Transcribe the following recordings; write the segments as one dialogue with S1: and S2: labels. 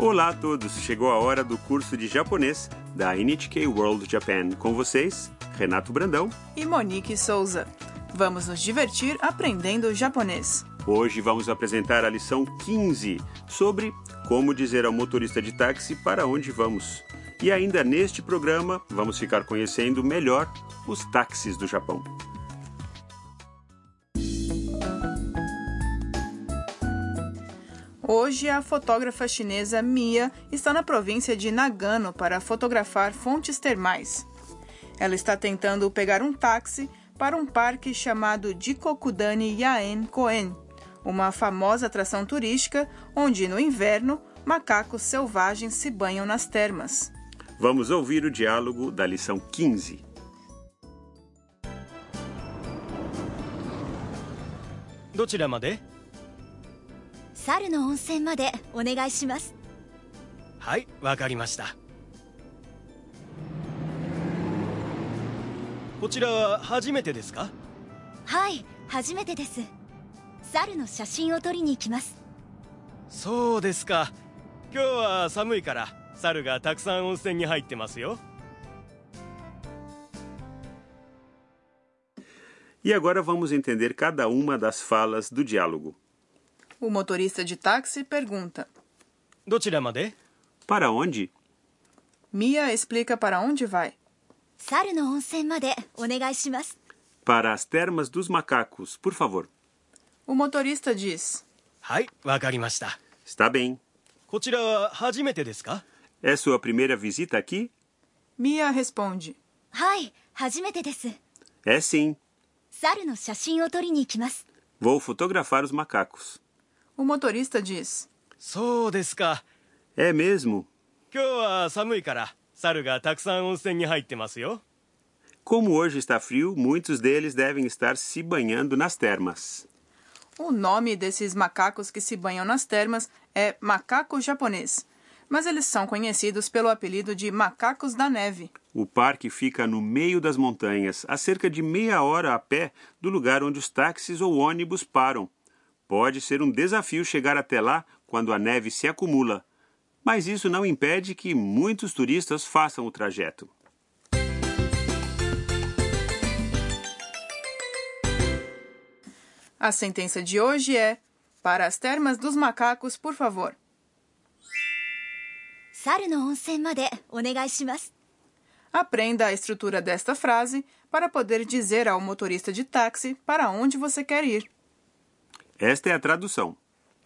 S1: Olá a todos! Chegou a hora do curso de japonês da NHK World Japan. Com vocês, Renato Brandão.
S2: E Monique Souza. Vamos nos divertir aprendendo japonês.
S1: Hoje vamos apresentar a lição 15 sobre como dizer ao motorista de táxi para onde vamos. E ainda neste programa, vamos ficar conhecendo melhor os táxis do Japão.
S2: Hoje, a fotógrafa chinesa Mia está na província de Nagano para fotografar fontes termais. Ela está tentando pegar um táxi para um parque chamado Jikokudani Yaen Koen, uma famosa atração turística onde, no inverno, macacos selvagens se banham nas termas.
S1: Vamos ouvir o diálogo da lição 15.
S3: Dochiramade?
S4: 猿の温泉までお願いします。
S3: はいわかりました。こちらは初めてですか？
S4: はい初めてです。猿の写真を撮りに行きます。
S3: そうですか。今日は寒いから猿がたくさん温泉に入ってますよ。
S1: E agora vamos entender cada uma das falas do diálogo.
S2: O motorista de táxi pergunta.
S3: どちらまで
S1: Para onde?
S2: Mia explica para onde vai.
S4: 猿の温泉までお願いします
S1: Para as termas dos macacos, por favor.
S2: O motorista diz:
S3: はいわかりました
S1: Está bem.
S3: こちらは初めてですか
S1: É sua primeira visita aqui?
S2: Mia responde:
S4: はい初めてです
S1: É sim.
S4: 猿の写真を撮りに行きます
S1: Vou fotografar os macacos.
S2: O motorista diz:
S3: そうですか
S1: É mesmo?
S3: 今日は寒いから猿がたくさん温泉に入ってますよ
S1: Como hoje está frio, muitos deles devem estar se banhando nas termas.
S2: O nome desses macacos que se banham nas termas é macaco japonês, mas eles são conhecidos pelo apelido de macacos da neve.
S1: O parque fica no meio das montanhas, a cerca de meia hora a pé do lugar onde os táxis ou ônibus param. Pode ser um desafio chegar até lá quando a neve se acumula, mas isso não impede que muitos turistas façam o trajeto.
S2: A sentença de hoje é: Para as termas dos macacos, por favor. Aprenda a estrutura desta frase para poder dizer ao motorista de táxi para onde você quer ir.
S1: Esta é a tradução.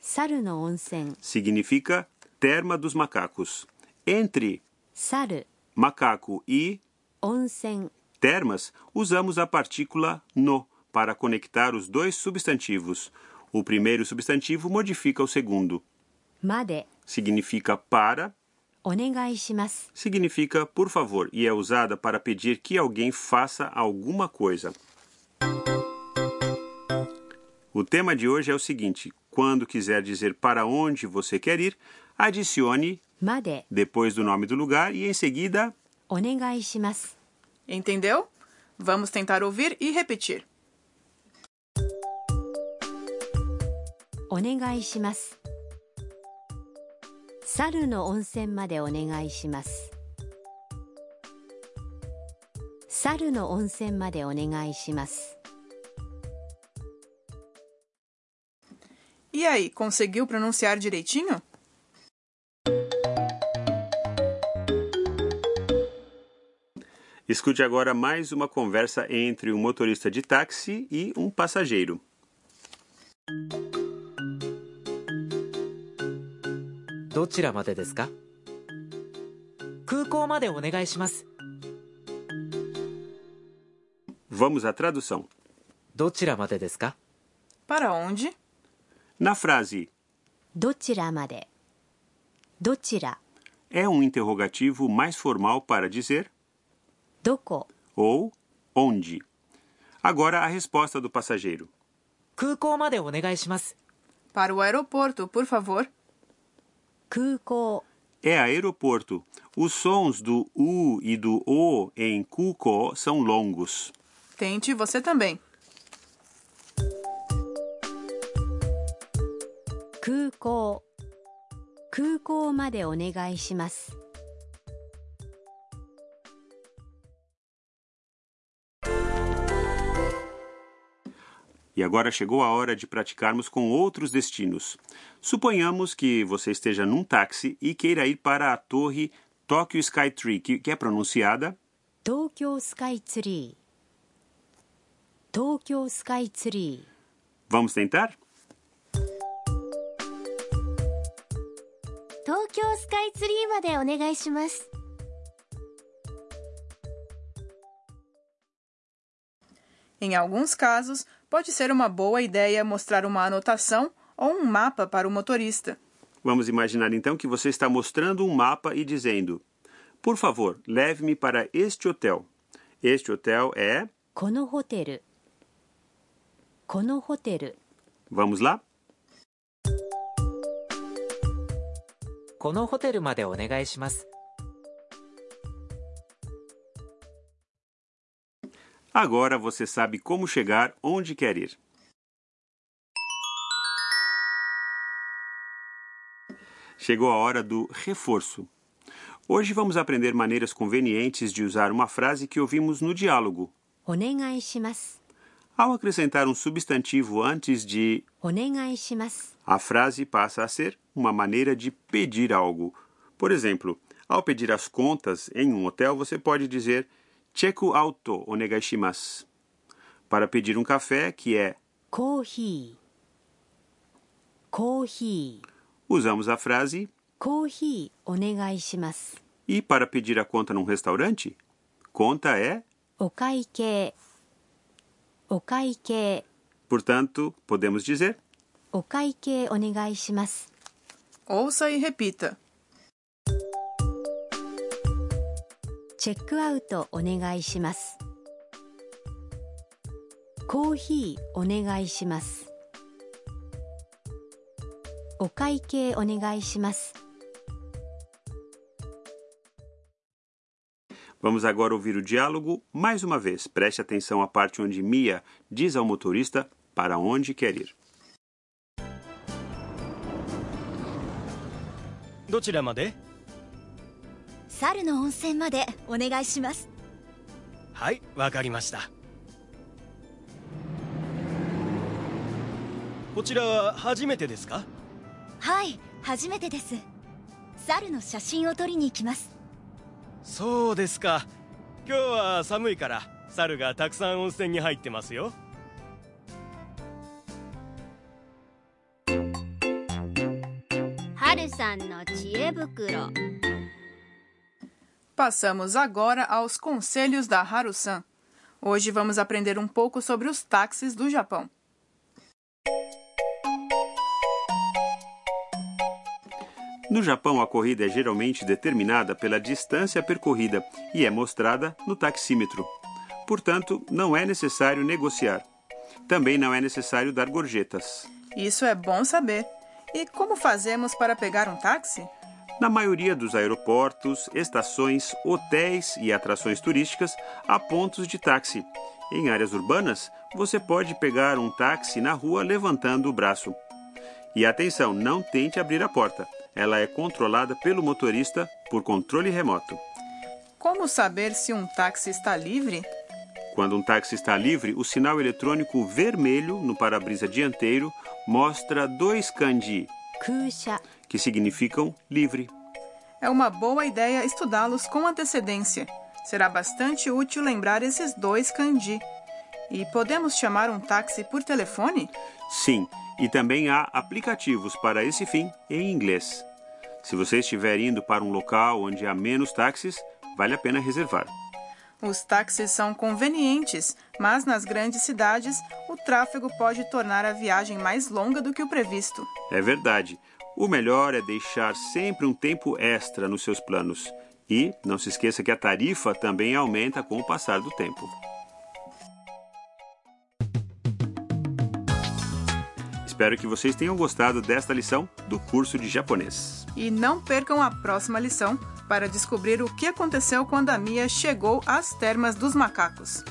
S5: Saru no onsen
S1: significa terma dos macacos. Entre
S5: saru,
S1: macaco e
S5: onsen,
S1: termas, usamos a partícula no para conectar os dois substantivos. O primeiro substantivo modifica o segundo.
S5: Made
S1: significa para.
S5: Onegai.
S1: Significa por favor e é usada para pedir que alguém faça alguma coisa. O tema de hoje é o seguinte: quando quiser dizer para onde você quer ir, adicione
S5: made
S1: depois do nome do lugar e em seguida
S5: onegai.
S2: Entendeu? Vamos tentar ouvir e repetir.
S5: Onegai. Saru no onsen made onegai. Saru no onsen made onegai.
S2: E aí, conseguiu pronunciar direitinho?
S1: Escute agora mais uma conversa entre um motorista de táxi e um passageiro. Vamos à tradução.
S2: Para onde?
S1: Na frase
S5: どちらまでどちら
S1: é um interrogativo mais formal para dizer
S5: どこ
S1: ou onde. Agora a resposta do passageiro.
S6: 空港までお願いします
S2: Para o aeroporto, por favor.
S5: 空港
S1: É aeroporto. Os sons do U e do O em Kuko são longos.
S2: Tente você também.
S5: 空港空港までお願いします
S1: E agora chegou a hora de praticarmos com outros destinos. Suponhamos que você esteja num táxi e queira ir para a torre Tokyo Skytree, que, que é pronunciada
S5: 東京スカイツリー東京スカイツリ
S1: Vamos tentar?
S4: 東京スカイツリーまでお願いします
S2: Em alguns casos, pode ser uma boa ideia mostrar uma anotação ou um mapa para o motorista.
S1: Vamos imaginar então que você está mostrando um mapa e dizendo: Por favor, leve-me para este hotel. Este hotel é.
S5: ーこのホテルこのホテル
S1: Vamos lá?
S6: このホテルまでお願いします
S1: Agora você sabe como chegar onde quer ir. Chegou a hora do reforço. Hoje vamos aprender maneiras convenientes de usar uma frase que ouvimos no diálogo.
S5: お願いします
S1: ao acrescentar um substantivo antes de a frase passa a ser uma maneira de pedir algo. Por exemplo, ao pedir as contas em um hotel, você pode dizer cheku auto onegaishimas. para pedir um café que é
S5: coffee. Coffee.
S1: Usamos a frase
S5: coffee onegaishimas.
S1: E para pedir a conta num restaurante, conta é
S5: okaike. お会計。
S1: Portanto, podemos dizer?
S5: お会計お願いします。
S2: Ouça e repita.
S5: チェックアウトお願いします。コーヒーお願いします。お会計お願いします
S1: Vamos agora ouvir o diálogo mais uma vez. Preste atenção à parte onde Mia diz ao motorista para onde quer ir.
S3: どちらまで
S4: 猿の温泉までお願いします
S3: はいわかりましたこちらは初めてですか
S4: はい初めてです猿の写真を撮りに行きます
S3: そうですか今日は寒いから猿がたくさん温泉に入ってますよ
S7: 春さんの知恵袋
S2: Passamos agora aos conselhos da Haru-san. Hoje vamos aprender um pouco sobre os táxis do Japão.
S1: No Japão, a corrida é geralmente determinada pela distância percorrida e é mostrada no taxímetro. Portanto, não é necessário negociar. Também não é necessário dar gorjetas.
S2: Isso é bom saber. E como fazemos para pegar um táxi?
S1: Na maioria dos aeroportos, estações, hotéis e atrações turísticas, há pontos de táxi. Em áreas urbanas, você pode pegar um táxi na rua levantando o braço. E atenção, não tente abrir a porta. Ela é controlada pelo motorista por controle remoto.
S2: Como saber se um táxi está livre?
S1: Quando um táxi está livre, o sinal eletrônico vermelho no para-brisa dianteiro mostra dois kanji, que significam livre.
S2: É uma boa ideia estudá-los com antecedência. Será bastante útil lembrar esses dois kanji. E podemos chamar um táxi por telefone?
S1: Sim, e também há aplicativos para esse fim em inglês. Se você estiver indo para um local onde há menos táxis, vale a pena reservar.
S2: Os táxis são convenientes, mas nas grandes cidades o tráfego pode tornar a viagem mais longa do que o previsto.
S1: É verdade. O melhor é deixar sempre um tempo extra nos seus planos. E não se esqueça que a tarifa também aumenta com o passar do tempo. Espero que vocês tenham gostado desta lição do curso de japonês.
S2: E não percam a próxima lição para descobrir o que aconteceu quando a Mia chegou às termas dos macacos.